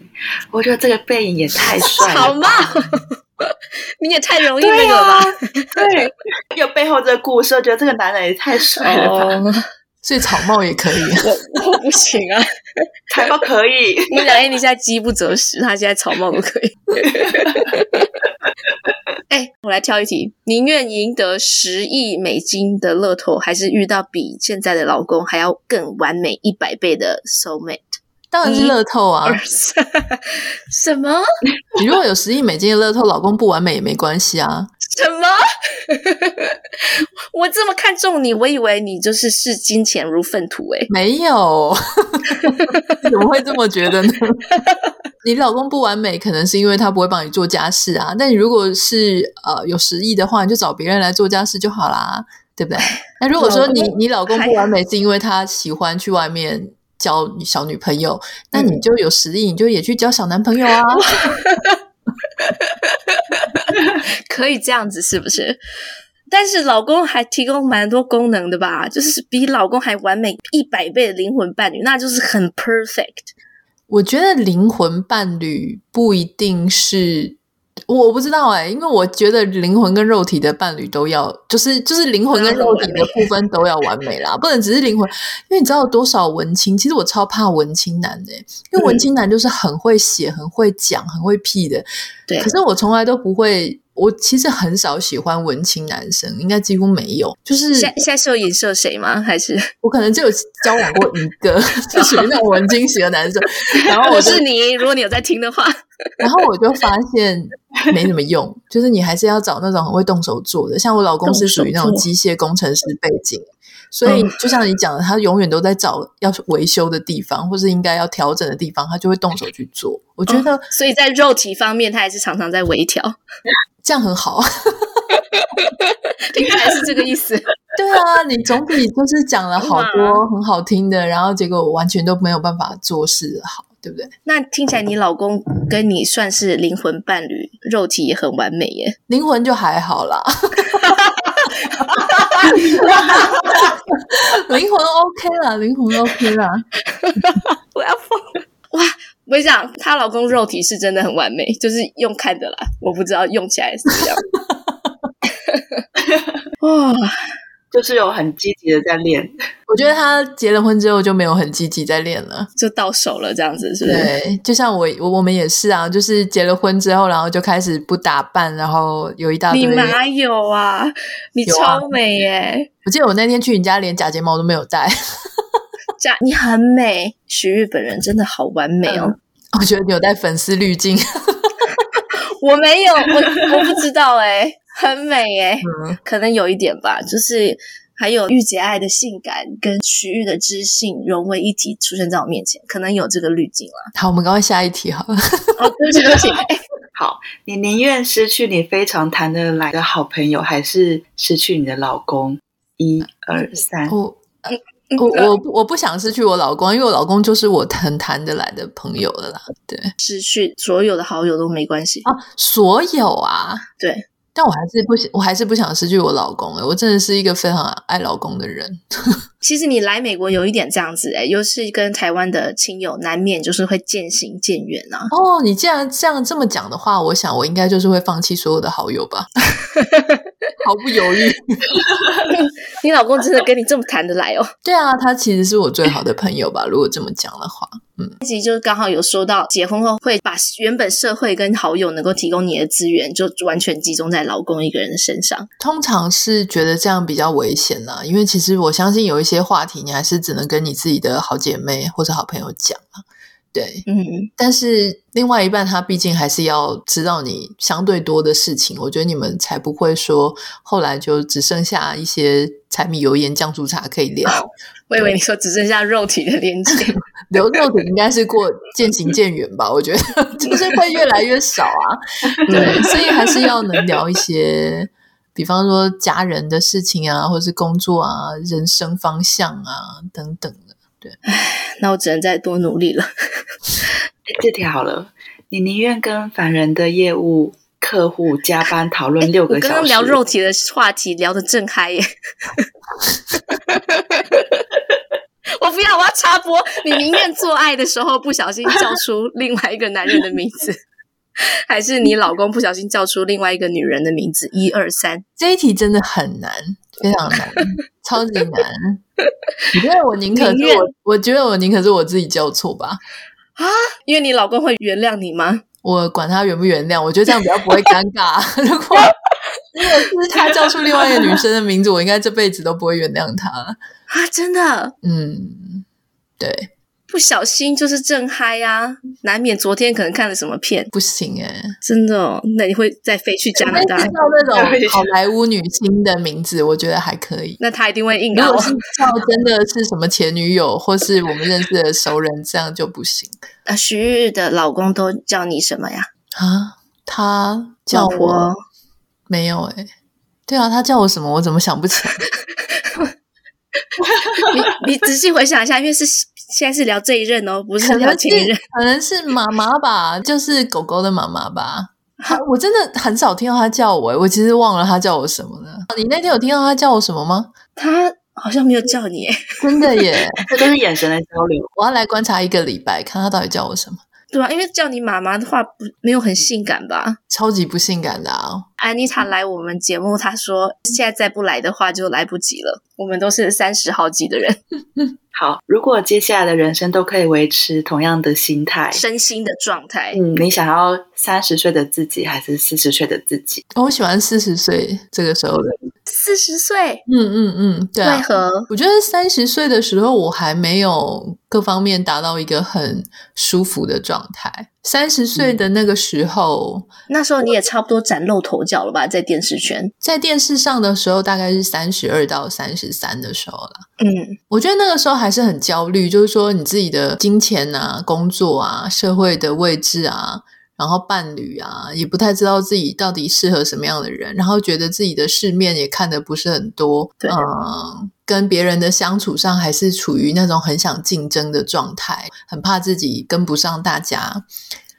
我觉得这个背影也太帅了。草帽，你也太容易那个了吧？对，有背后这个故事，我觉得这个男人也太帅了吧。哦所以草帽也可以，我，我不行啊，草帽可以。你们俩，你现在饥不择食，他现在草帽都可以。哎、欸，我来挑一题：宁愿赢得十亿美金的乐透，还是遇到比现在的老公还要更完美一百倍的 soul mate？当然是乐透啊！什么？你如果有十亿美金的乐透，老公不完美也没关系啊？什么？我这么看重你，我以为你就是视金钱如粪土诶。没有，怎么会这么觉得呢？你老公不完美，可能是因为他不会帮你做家事啊。但你如果是呃有实意的话，你就找别人来做家事就好啦，对不对？那如果说你你老公不完美，是因为他喜欢去外面。交小女朋友，那你就有实力，嗯、你就也去交小男朋友啊！可以这样子是不是？但是老公还提供蛮多功能的吧？就是比老公还完美一百倍的灵魂伴侣，那就是很 perfect。我觉得灵魂伴侣不一定是。我不知道哎、欸，因为我觉得灵魂跟肉体的伴侣都要，就是就是灵魂跟肉体的部分都要完美啦，不能只是灵魂。因为你知道有多少文青？其实我超怕文青男的、欸，因为文青男就是很会写、很会讲、很会屁的。对，可是我从来都不会。我其实很少喜欢文青男生，应该几乎没有。就是现现在是有影射谁吗？还是 我可能就有交往过一个，就属于那种文青型的男生。然后我是你，如果你有在听的话，然后我就发现没什么用，就是你还是要找那种很会动手做的。像我老公是属于那种机械工程师背景。所以，就像你讲的，他永远都在找要维修的地方，或是应该要调整的地方，他就会动手去做。我觉得，哦、所以在肉体方面，他还是常常在微调，这样很好。应该还是这个意思。对啊，你总比就是讲了好多很好听的，然后结果我完全都没有办法做事好，对不对？那听起来你老公跟你算是灵魂伴侣，肉体也很完美耶。灵魂就还好啦。灵魂 OK 了，灵魂 OK 了。我要疯了！哇，我跟你讲，她老公肉体是真的很完美，就是用看的啦。我不知道用起来是这样。哇，就是有很积极的在练。我觉得他结了婚之后就没有很积极在练了，就到手了这样子，是不是？对，就像我我我们也是啊，就是结了婚之后，然后就开始不打扮，然后有一大堆。你哪有啊？你超美耶！我记得我那天去你家，连假睫毛都没有戴。假，你很美，徐玉本人真的好完美哦。嗯、我觉得你有带粉丝滤镜。我没有，我我不知道哎，很美哎，嗯、可能有一点吧，就是。还有御姐爱的性感跟徐玉的知性融为一体出现在我面前，可能有这个滤镜了。好，我们赶快下一题好了。哦，对不起，对不起。好，你宁愿失去你非常谈得来的好朋友，还是失去你的老公？一二三，我我我我不想失去我老公，因为我老公就是我很谈得来的朋友了啦。对，失去所有的好友都没关系啊，所有啊，对。但我还是不想，我还是不想失去我老公诶，我真的是一个非常爱老公的人。其实你来美国有一点这样子诶，又是跟台湾的亲友难免就是会渐行渐远啊。哦，你既然这样这么讲的话，我想我应该就是会放弃所有的好友吧，毫不犹豫。你老公真的跟你这么谈得来哦？对啊，他其实是我最好的朋友吧。如果这么讲的话，嗯，其实就是刚好有说到结婚后会把原本社会跟好友能够提供你的资源，就完全集中在老公一个人的身上。通常是觉得这样比较危险啦，因为其实我相信有一些话题，你还是只能跟你自己的好姐妹或者好朋友讲啊。对，嗯，但是另外一半他毕竟还是要知道你相对多的事情，我觉得你们才不会说后来就只剩下一些柴米油盐酱醋茶可以聊。我以为你说只剩下肉体的连接，留肉体应该是过渐行渐远吧？我觉得 就是会越来越少啊。对，所以还是要能聊一些，比方说家人的事情啊，或者是工作啊、人生方向啊等等的。对，唉，那我只能再多努力了。这题好了，你宁愿跟凡人的业务客户加班讨论六个小时？我刚刚聊肉体的话题聊得正嗨耶！我不要，我要插播。你宁愿做爱的时候不小心叫出另外一个男人的名字，还是你老公不小心叫出另外一个女人的名字？一二三，这一题真的很难，非常难，超级难。你觉得我宁可是我，愿我觉得我宁可是我自己叫错吧？啊，因为你老公会原谅你吗？我管他原不原谅，我觉得这样比较不会尴尬。如果如果是他叫出另外一个女生的名字，我应该这辈子都不会原谅他啊！真的？嗯，对。不小心就是正嗨呀、啊，难免昨天可能看了什么片，不行哎、欸，真的、哦。那你会再飞去加拿大？叫那种好莱坞女星的名字，我觉得还可以。那他一定会硬。如果是叫真的是什么前女友，或是我们认识的熟人，这样就不行。啊，徐玉的老公都叫你什么呀？啊，他叫我没有哎、欸。对啊，他叫我什么？我怎么想不起来？你你仔细回想一下，因为是。现在是聊这一任哦，不是聊前一任，可能是妈妈吧，就是狗狗的妈妈吧。我真的很少听到他叫我，我其实忘了他叫我什么了。你那天有听到他叫我什么吗？他好像没有叫你，真的耶，这都是眼神的交流。我要来观察一个礼拜，看他到底叫我什么。对啊，因为叫你妈妈的话，不没有很性感吧？超级不性感的啊！安妮塔来我们节目，她说现在再不来的话就来不及了。我们都是三十好几的人。好，如果接下来的人生都可以维持同样的心态、身心的状态，嗯，你想要三十岁的自己还是四十岁的自己？我喜欢四十岁这个时候的。四十岁？嗯嗯嗯，对啊。为何？我觉得三十岁的时候，我还没有各方面达到一个很舒服的状态。三十岁的那个时候，嗯，那时候你也差不多崭露头角了吧？在电视圈，在电视上的时候，大概是三十二到三十三的时候了。嗯，我觉得那个时候还是很焦虑，就是说你自己的金钱啊、工作啊、社会的位置啊，然后伴侣啊，也不太知道自己到底适合什么样的人，然后觉得自己的世面也看的不是很多。对，嗯，跟别人的相处上还是处于那种很想竞争的状态，很怕自己跟不上大家。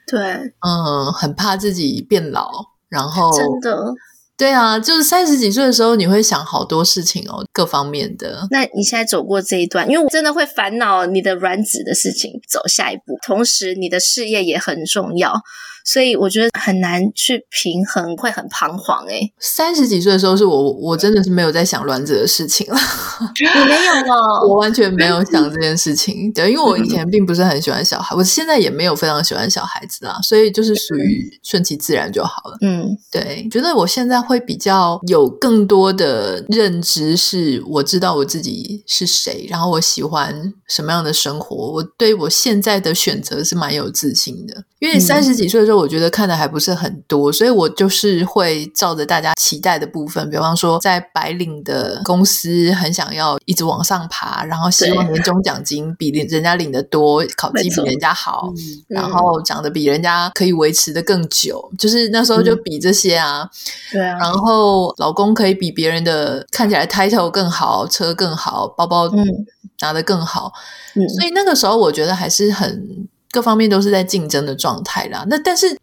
对，嗯，很怕自己变老，然后真的。对啊，就是三十几岁的时候，你会想好多事情哦，各方面的。那你现在走过这一段，因为我真的会烦恼你的卵子的事情，走下一步。同时，你的事业也很重要，所以我觉得很难去平衡，会很彷徨、欸。哎，三十几岁的时候，是我我真的是没有在想卵子的事情了。你没有哦，我完全没有想这件事情。对，因为我以前并不是很喜欢小孩，我现在也没有非常喜欢小孩子啊，所以就是属于顺其自然就好了。嗯，对，觉得我现在会比较有更多的认知，是我知道我自己是谁，然后我喜欢什么样的生活，我对我现在的选择是蛮有自信的。因为三十几岁的时候，我觉得看的还不是很多，所以我就是会照着大家期待的部分，比方说在白领的公司很想要一直往上爬，然后希望年终奖金比人家领的多，考绩比人家好，然后长得比人家可以维持的更久，就是那时候就比这些啊，对啊，然后老公可以比别人的看起来 title 更好，车更好，包包拿得更好，所以那个时候我觉得还是很。各方面都是在竞争的状态啦。那但是，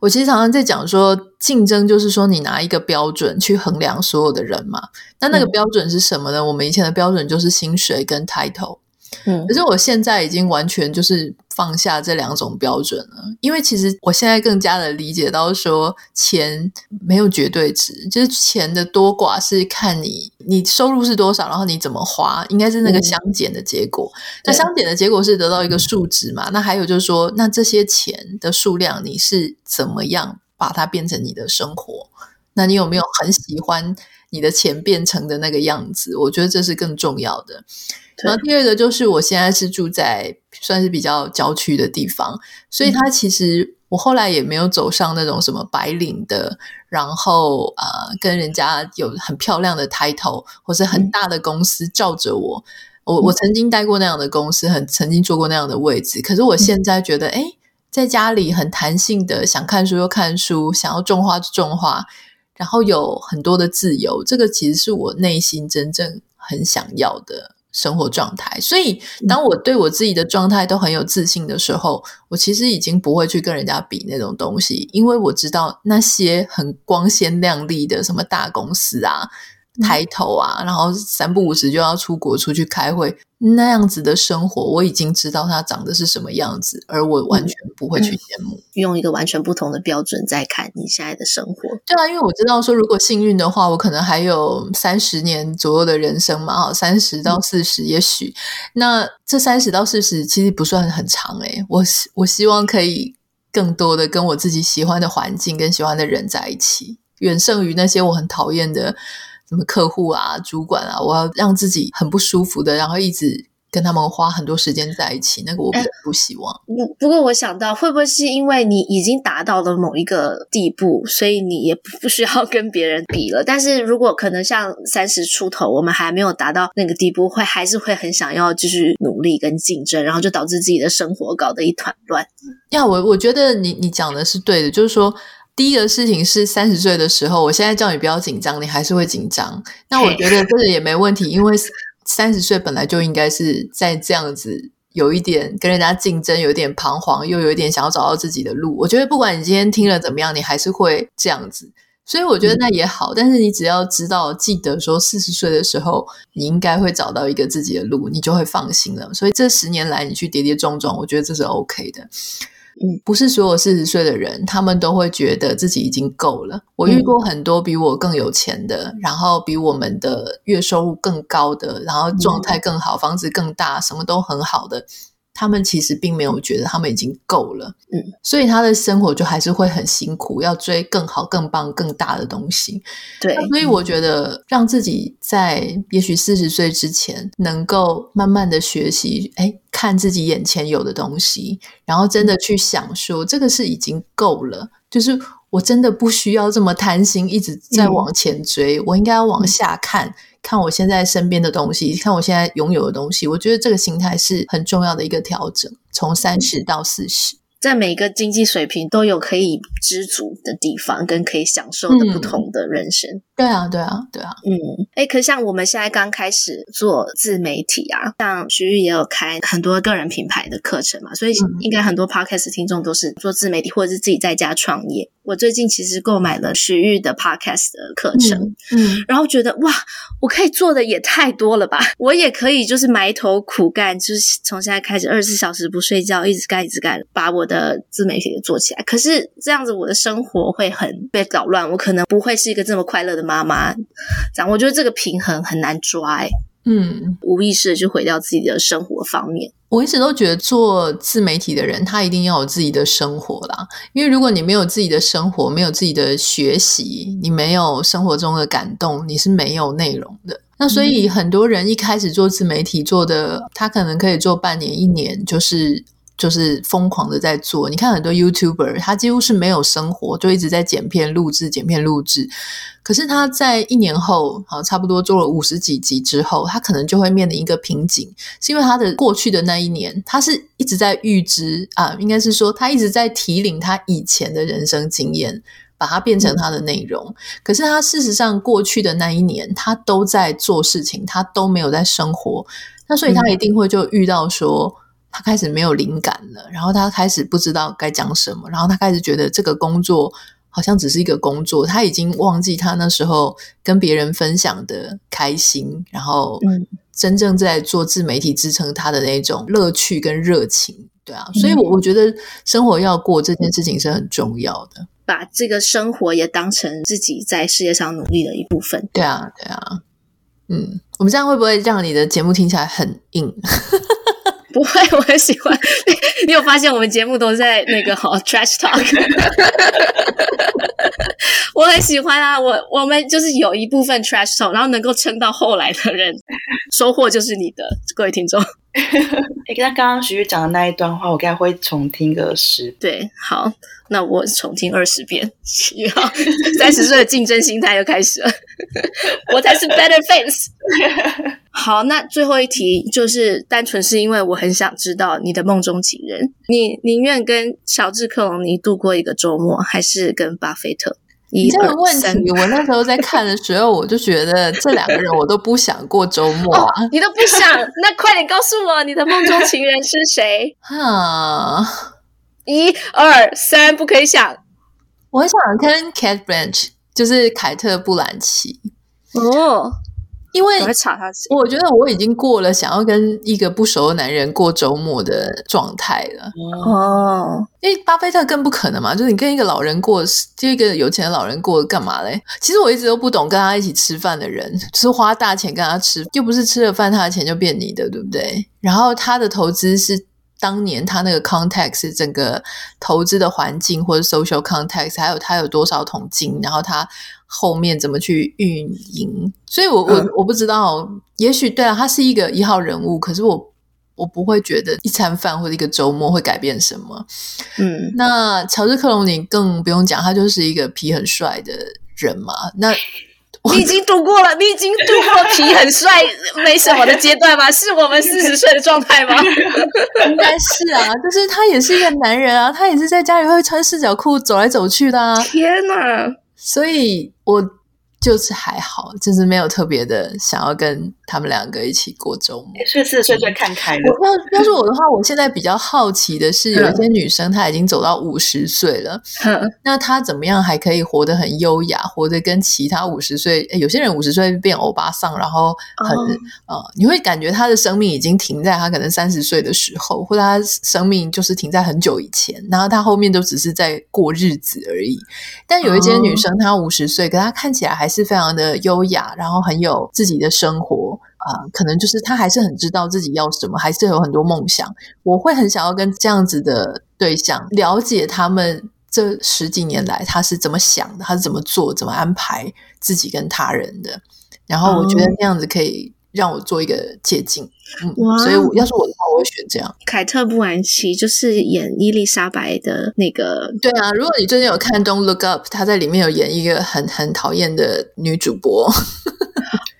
我其实常常在讲说，竞争就是说你拿一个标准去衡量所有的人嘛。那那个标准是什么呢？嗯、我们以前的标准就是薪水跟 title。嗯，可是我现在已经完全就是放下这两种标准了，因为其实我现在更加的理解到说，钱没有绝对值，就是钱的多寡是看你你收入是多少，然后你怎么花，应该是那个相减的结果。嗯、那相减的结果是得到一个数值嘛？那还有就是说，那这些钱的数量你是怎么样把它变成你的生活？那你有没有很喜欢你的钱变成的那个样子？我觉得这是更重要的。然后第二个就是，我现在是住在算是比较郊区的地方，所以他其实我后来也没有走上那种什么白领的，然后呃跟人家有很漂亮的 title 或是很大的公司罩着我。我我曾经待过那样的公司，很曾经做过那样的位置，可是我现在觉得，诶，在家里很弹性的，想看书就看书，想要种花就种花，然后有很多的自由，这个其实是我内心真正很想要的。生活状态，所以当我对我自己的状态都很有自信的时候，我其实已经不会去跟人家比那种东西，因为我知道那些很光鲜亮丽的什么大公司啊。抬头啊，然后三不五时就要出国出去开会，那样子的生活，我已经知道它长得是什么样子，而我完全不会去羡慕。用一个完全不同的标准在看你现在的生活。对啊，因为我知道说，如果幸运的话，我可能还有三十年左右的人生嘛，三十到四十，也许。那这三十到四十其实不算很长诶，我我希望可以更多的跟我自己喜欢的环境跟喜欢的人在一起，远胜于那些我很讨厌的。什么客户啊、主管啊，我要让自己很不舒服的，然后一直跟他们花很多时间在一起，那个我比较不希望。不不过，我想到会不会是因为你已经达到了某一个地步，所以你也 不需要跟别人比了。但是如果可能像三十出头，我们还没有达到那个地步，会还是会很想要继续努力跟竞争，然后就导致自己的生活搞得一团乱。呀，我我觉得你你讲的是对的，就是说。第一个事情是三十岁的时候，我现在叫你不要紧张，你还是会紧张。那我觉得这个也没问题，因为三十岁本来就应该是在这样子，有一点跟人家竞争，有一点彷徨，又有一点想要找到自己的路。我觉得不管你今天听了怎么样，你还是会这样子。所以我觉得那也好，但是你只要知道，记得说四十岁的时候，你应该会找到一个自己的路，你就会放心了。所以这十年来你去跌跌撞撞，我觉得这是 OK 的。嗯，不是所有四十岁的人，他们都会觉得自己已经够了。我遇过很多比我更有钱的，嗯、然后比我们的月收入更高的，然后状态更好，嗯、房子更大，什么都很好的。他们其实并没有觉得他们已经够了，嗯，所以他的生活就还是会很辛苦，要追更好、更棒、更大的东西。对，所以我觉得让自己在也许四十岁之前，能够慢慢的学习，哎，看自己眼前有的东西，然后真的去想说，这个是已经够了，就是我真的不需要这么贪心，一直在往前追，嗯，我应该要往下看。看我现在身边的东西，看我现在拥有的东西，我觉得这个心态是很重要的一个调整。从三十到四十，在每个经济水平都有可以知足的地方，跟可以享受的不同的人生。嗯、对啊，对啊，对啊。嗯，哎，可像我们现在刚开始做自媒体啊，像徐玉也有开很多个人品牌的课程嘛，所以应该很多 podcast 听众都是做自媒体或者是自己在家创业。我最近其实购买了徐玉的 podcast 的课程，嗯，嗯，然后觉得哇，我可以做的也太多了吧！我也可以就是埋头苦干，就是从现在开始二十四小时不睡觉，一直干一直干，把我的自媒体给做起来。可是这样子，我的生活会很被搞乱，我可能不会是一个这么快乐的妈妈。这样，我觉得这个平衡很难抓，欸，嗯，无意识的就毁掉自己的生活方面。我一直都觉得做自媒体的人，他一定要有自己的生活啦。因为如果你没有自己的生活，没有自己的学习，你没有生活中的感动，你是没有内容的。那所以很多人一开始做自媒体做的，他可能可以做半年、一年，就是。就是疯狂的在做，你看很多 YouTuber，他几乎是没有生活，就一直在剪片录制、剪片录制。可是他在一年后，好，差不多做了五十几集之后，他可能就会面临一个瓶颈，是因为他的过去的那一年，他是一直在预知啊，应该是说他一直在提领他以前的人生经验，把它变成他的内容。嗯。可是他事实上过去的那一年，他都在做事情，他都没有在生活，那所以他一定会就遇到说。嗯他开始没有灵感了，然后他开始不知道该讲什么，然后他开始觉得这个工作好像只是一个工作，他已经忘记他那时候跟别人分享的开心，然后真正在做自媒体支撑他的那种乐趣跟热情，对啊，所以我我觉得生活要过这件事情是很重要的，把这个生活也当成自己在事业上努力的一部分，对啊，对啊，嗯，我们这样会不会让你的节目听起来很硬？不会，我很喜欢。你有发现我们节目都在那个 好 trash talk？我很喜欢啊，我我们就是有一部分 trash talk，然后能够撑到后来的人，收获就是你的，各位听众。哎，跟他刚刚徐玉讲的那一段话，我该会重听个十。对，好，那我重听二十遍。好，三十岁的竞争心态又开始了，我才是 better face。好，那最后一题就是单纯是因为我很想知道你的梦中情人，你宁愿跟乔治克隆尼度过一个周末，还是跟巴菲特？一这个问题，我那时候在看的时候，我就觉得这两个人我都不想过周 末啊。哦，你都不想？那快点告诉我，你的梦中情人是谁？啊，一二三，不可以想。我想跟 Cate Blanchett，就是凯特·布兰奇。哦。因为我觉得我已经过了想要跟一个不熟的男人过周末的状态了。哦，因为巴菲特更不可能嘛，就是你跟一个老人过，就一个有钱的老人过，干嘛嘞？其实我一直都不懂跟他一起吃饭的人，就是花大钱跟他吃，又不是吃了饭他的钱就变你的，对不对？然后他的投资是。当年他那个 context 整个投资的环境或者 social context，还有他有多少桶金，然后他后面怎么去运营，所以我我我不知道，也许对啊，他是一个一号人物，可是我我不会觉得一餐饭或者一个周末会改变什么。嗯，那乔治克隆尼更不用讲，他就是一个皮很帅的人嘛。那 你已经度过了，你已经度过了皮很帅没什么的阶段吗？是我们四十岁的状态吗？应该是啊，就是他也是一个男人啊，他也是在家里会穿四角裤走来走去的啊。天哪！所以我。就是还好，就是没有特别的想要跟他们两个一起过周末。所以四十岁就看开了。要要是我的话，我现在比较好奇的是，有一些女生她已经走到五十岁了，嗯、那她怎么样还可以活得很优雅，活得跟其他五十岁？有些人五十岁变欧巴桑，然后很、哦呃、你会感觉她的生命已经停在她可能三十岁的时候，或者她生命就是停在很久以前，然后她后面都只是在过日子而已。但有一些女生，她五十岁，可她看起来还。是非常的优雅，然后很有自己的生活啊、呃，可能就是他还是很知道自己要什么，还是有很多梦想。我会很想要跟这样子的对象了解他们这十几年来他是怎么想的，他是怎么做，怎么安排自己跟他人的。然后我觉得那样子可以让我做一个借镜。嗯，所以我要是我的话，我会选这样。凯特·布兰奇就是演伊丽莎白的那个。对啊，如果你最近有看《Don't Look Up》，她在里面有演一个很很讨厌的女主播。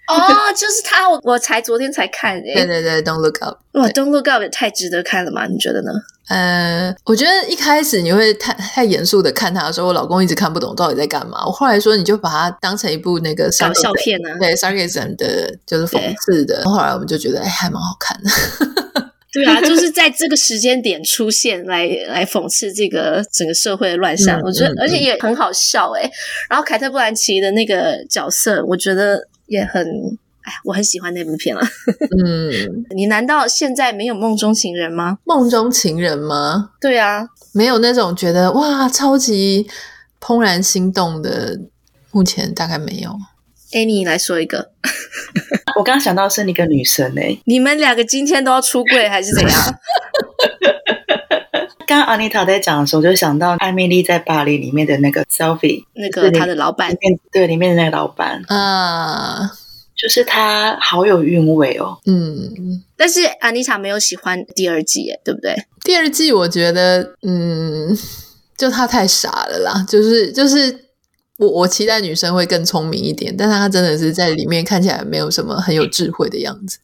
哦，就是他，我我才昨天才看诶。对对对，《Don't Look Up》。哇，《Don't Look Up》也太值得看了嘛？你觉得呢？呃，我觉得一开始你会太太严肃的看他的时候，我老公一直看不懂到底在干嘛。我后来说，你就把它当成一部那个搞笑片呢、啊，对，sarcasm 的，就是讽刺的。后来我们就觉得，哎，还蛮好看的。对啊，就是在这个时间点出现来来讽刺这个整个社会的乱象，嗯、我觉得、嗯、而且也很好笑哎。然后凯特·布兰奇的那个角色，我觉得也很哎，我很喜欢那部片了。嗯，你难道现在没有梦中情人吗？梦中情人吗？对啊，没有那种觉得哇超级怦然心动的，目前大概没有。哎，你来说一个。我刚刚想到是你个女生哎、欸，你们两个今天都要出柜还是怎样？刚刚阿妮塔在讲的时候，就想到艾米丽在巴黎里面的那个 Sophie，那个她的老板，对，里面的那个老板啊，就是他好有韵味哦。嗯，但是阿妮塔没有喜欢第二季，哎，对不对？第二季我觉得，嗯，就他太傻了啦，就是就是。我我期待女生会更聪明一点，但她真的是在里面看起来没有什么很有智慧的样子。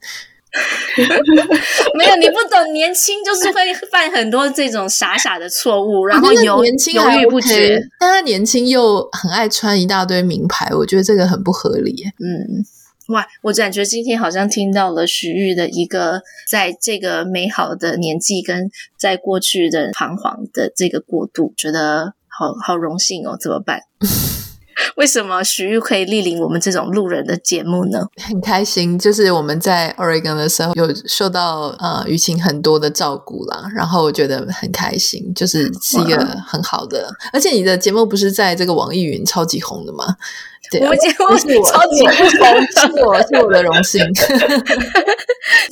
没有，你不懂，年轻就是会犯很多这种傻傻的错误，然后犹年轻犹豫不决。但他年轻又很爱穿一大堆名牌，我觉得这个很不合理。嗯，哇，我感觉今天好像听到了徐玉的一个在这个美好的年纪跟在过去的彷徨的这个过渡，觉得好好荣幸哦，怎么办？为什么徐玉可以莅临我们这种路人的节目呢？很开心，就是我们在 Oregon 的时候有受到呃雨晴很多的照顾啦，然后我觉得很开心，就是是一个很好的，而且你的节目不是在这个网易云超级红的吗？对啊、我节目是我超级不同，是我是我的荣幸。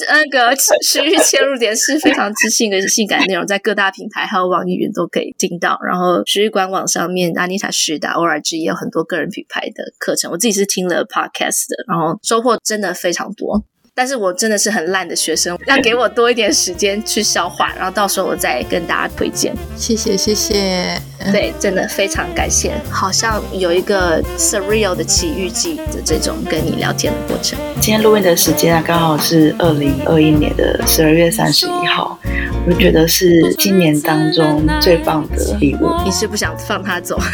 那个时域切入点是非常知性的性感内容，在各大平台还有网易云都可以听到。然后时域官网上面，阿妮塔徐达 ORG 也有很多个人品牌的课程。我自己是听了 Podcast 的，然后收获真的非常多。但是我真的是很烂的学生，要给我多一点时间去消化，然后到时候我再跟大家推荐。谢谢，谢谢。对，真的非常感谢。好像有一个 surreal 的奇遇记的这种跟你聊天的过程。今天录音的时间啊，刚好是二零二一年的十二月三十一号，我觉得是今年当中最棒的礼物。你是不想放他走？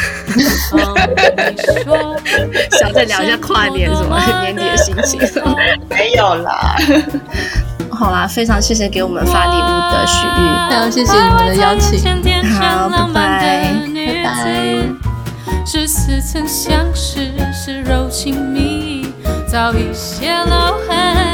想再聊一下跨年什么年底的心情？没有了。好啦，非常谢谢给我们发礼物的许玉，还有谢谢你们的邀请。好，拜拜，拜拜。是似曾相识，是柔情蜜意，早已泄露痕。